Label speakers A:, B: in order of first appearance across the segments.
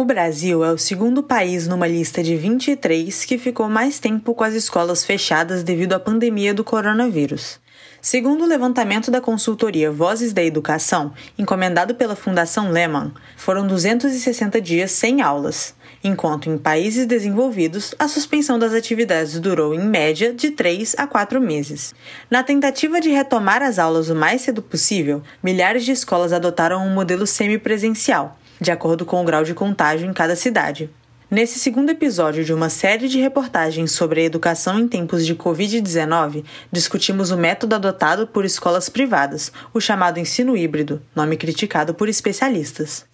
A: O Brasil é o segundo país numa lista de 23 que ficou mais tempo com as escolas fechadas devido à pandemia do coronavírus. Segundo o levantamento da consultoria Vozes da Educação, encomendado pela Fundação Lehman, foram 260 dias sem aulas, enquanto em países desenvolvidos a suspensão das atividades durou em média de 3 a 4 meses. Na tentativa de retomar as aulas o mais cedo possível, milhares de escolas adotaram um modelo semipresencial, de acordo com o grau de contágio em cada cidade. Nesse segundo episódio de uma série de reportagens sobre a educação em tempos de Covid-19, discutimos o método adotado por escolas privadas, o chamado ensino híbrido, nome criticado por especialistas.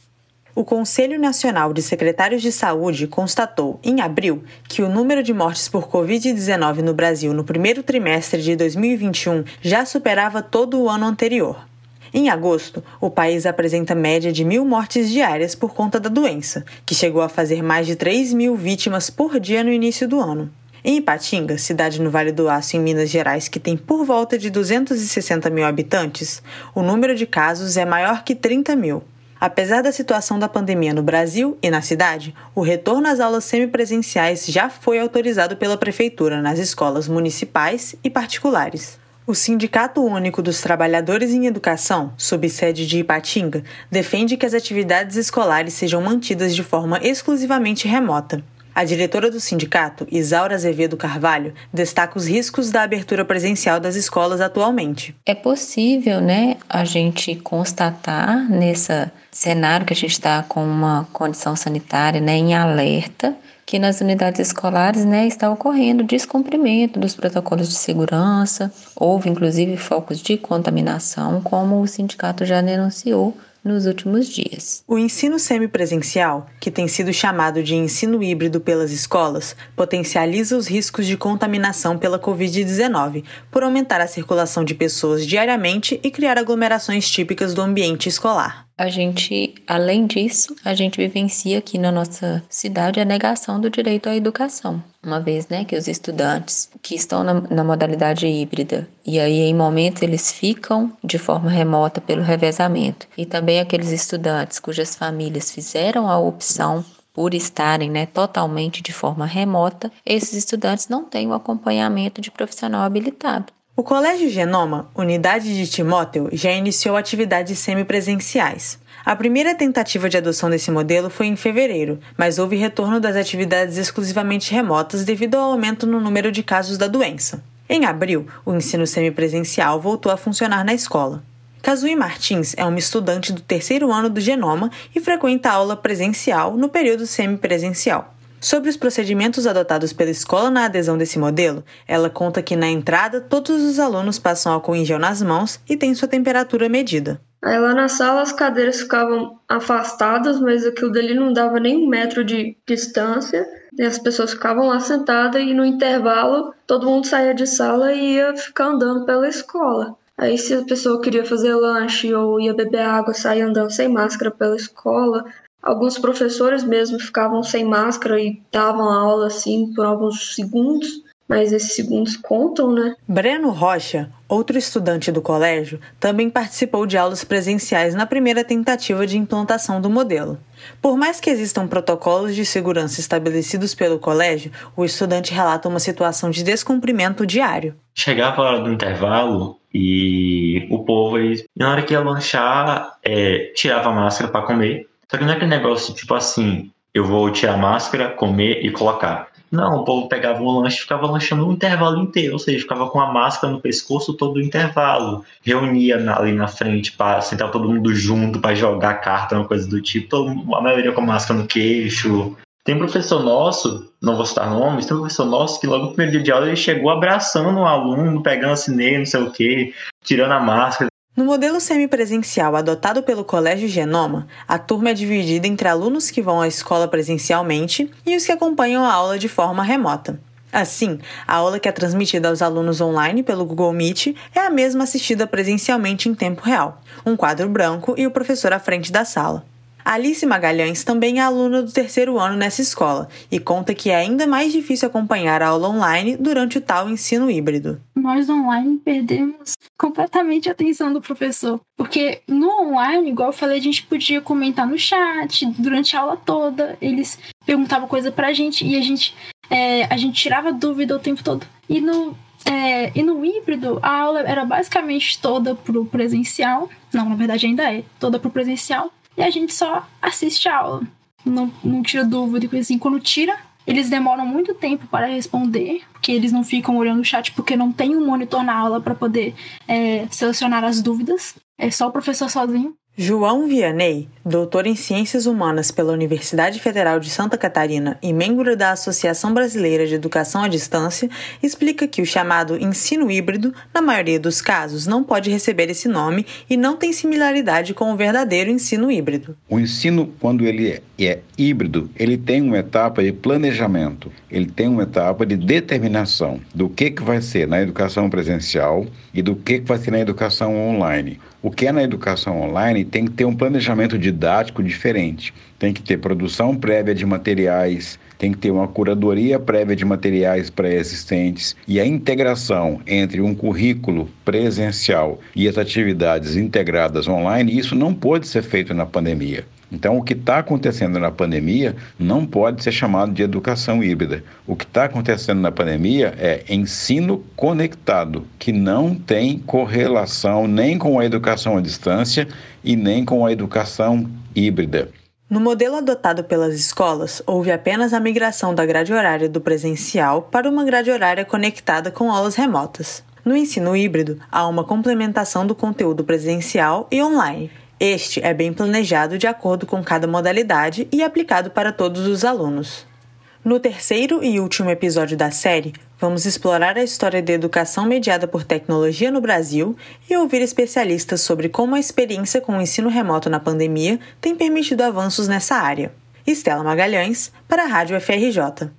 A: O Conselho Nacional de Secretários de Saúde constatou, em abril, que o número de mortes por Covid-19 no Brasil no primeiro trimestre de 2021 já superava todo o ano anterior. Em agosto, o país apresenta média de mil mortes diárias por conta da doença, que chegou a fazer mais de 3 mil vítimas por dia no início do ano. Em Ipatinga, cidade no Vale do Aço, em Minas Gerais, que tem por volta de 260 mil habitantes, o número de casos é maior que 30 mil. Apesar da situação da pandemia no Brasil e na cidade, o retorno às aulas semipresenciais já foi autorizado pela Prefeitura nas escolas municipais e particulares. O Sindicato Único dos Trabalhadores em Educação, sob sede de Ipatinga, defende que as atividades escolares sejam mantidas de forma exclusivamente remota. A diretora do sindicato, Isaura Azevedo Carvalho, destaca os riscos da abertura presencial das escolas atualmente.
B: É possível, né, a gente constatar nesse cenário que a gente está com uma condição sanitária, né, em alerta, que nas unidades escolares né, está ocorrendo descumprimento dos protocolos de segurança, houve inclusive focos de contaminação, como o sindicato já denunciou nos últimos dias.
A: O ensino semipresencial, que tem sido chamado de ensino híbrido pelas escolas, potencializa os riscos de contaminação pela Covid-19, por aumentar a circulação de pessoas diariamente e criar aglomerações típicas do ambiente escolar
B: a gente, além disso, a gente vivencia aqui na nossa cidade a negação do direito à educação. Uma vez né, que os estudantes que estão na, na modalidade híbrida e aí em momentos eles ficam de forma remota pelo revezamento, e também aqueles estudantes cujas famílias fizeram a opção por estarem né, totalmente de forma remota, esses estudantes não têm o acompanhamento de profissional habilitado.
A: O Colégio Genoma, unidade de Timóteo, já iniciou atividades semipresenciais. A primeira tentativa de adoção desse modelo foi em fevereiro, mas houve retorno das atividades exclusivamente remotas devido ao aumento no número de casos da doença. Em abril, o ensino semipresencial voltou a funcionar na escola. Kazui Martins é uma estudante do terceiro ano do Genoma e frequenta aula presencial no período semipresencial. Sobre os procedimentos adotados pela escola na adesão desse modelo, ela conta que na entrada todos os alunos passam álcool em gel nas mãos e têm sua temperatura medida.
C: Aí lá na sala as cadeiras ficavam afastadas, mas aquilo dali não dava nem um metro de distância. E as pessoas ficavam lá sentadas e no intervalo todo mundo saía de sala e ia ficar andando pela escola. Aí se a pessoa queria fazer lanche ou ia beber água, saía andando sem máscara pela escola. Alguns professores mesmo ficavam sem máscara e davam aula assim por alguns segundos, mas esses segundos contam, né?
A: Breno Rocha, outro estudante do colégio, também participou de aulas presenciais na primeira tentativa de implantação do modelo. Por mais que existam protocolos de segurança estabelecidos pelo colégio, o estudante relata uma situação de descumprimento diário.
D: Chegava a hora do intervalo e o povo, na hora que ia lanchar, é, tirava a máscara para comer só que não é aquele negócio tipo assim, eu vou tirar a máscara, comer e colocar. Não, o povo pegava um lanche e ficava lanchando o intervalo inteiro, ou seja, ficava com a máscara no pescoço todo o intervalo. Reunia ali na frente para sentar todo mundo junto para jogar carta, uma coisa do tipo. A maioria com a máscara no queixo. Tem professor nosso, não vou citar nomes, tem professor nosso que logo no primeiro dia de aula ele chegou abraçando um aluno, pegando assim não sei o que, tirando a máscara,
A: no modelo semipresencial adotado pelo Colégio Genoma, a turma é dividida entre alunos que vão à escola presencialmente e os que acompanham a aula de forma remota. Assim, a aula que é transmitida aos alunos online pelo Google Meet é a mesma assistida presencialmente em tempo real, um quadro branco e o professor à frente da sala. Alice Magalhães também é aluna do terceiro ano nessa escola e conta que é ainda mais difícil acompanhar a aula online durante o tal ensino híbrido.
E: Nós online perdemos completamente a atenção do professor, porque no online, igual eu falei, a gente podia comentar no chat durante a aula toda, eles perguntavam coisa pra gente e a gente, é, a gente tirava dúvida o tempo todo. E no é, e no híbrido, a aula era basicamente toda pro presencial. Não, na verdade ainda é, toda pro presencial e a gente só assiste a aula. Não, não tira dúvida e coisa assim. Quando tira, eles demoram muito tempo para responder, porque eles não ficam olhando o chat porque não tem um monitor na aula para poder é, selecionar as dúvidas. É só o professor sozinho.
A: João Vianney, doutor em Ciências Humanas pela Universidade Federal de Santa Catarina e membro da Associação Brasileira de Educação à Distância, explica que o chamado ensino híbrido, na maioria dos casos, não pode receber esse nome e não tem similaridade com o verdadeiro ensino híbrido.
F: O ensino, quando ele é, é híbrido, ele tem uma etapa de planejamento, ele tem uma etapa de determinação do que, que vai ser na educação presencial e do que, que vai ser na educação online. O que é na educação online tem que ter um planejamento didático diferente. Tem que ter produção prévia de materiais, tem que ter uma curadoria prévia de materiais pré-existentes e a integração entre um currículo presencial e as atividades integradas online, isso não pode ser feito na pandemia. Então, o que está acontecendo na pandemia não pode ser chamado de educação híbrida. O que está acontecendo na pandemia é ensino conectado, que não tem correlação nem com a educação à distância e nem com a educação híbrida.
A: No modelo adotado pelas escolas, houve apenas a migração da grade horária do presencial para uma grade horária conectada com aulas remotas. No ensino híbrido, há uma complementação do conteúdo presencial e online, este é bem planejado de acordo com cada modalidade e aplicado para todos os alunos. No terceiro e último episódio da série, vamos explorar a história da educação mediada por tecnologia no Brasil e ouvir especialistas sobre como a experiência com o ensino remoto na pandemia tem permitido avanços nessa área. Estela Magalhães, para a Rádio FRJ.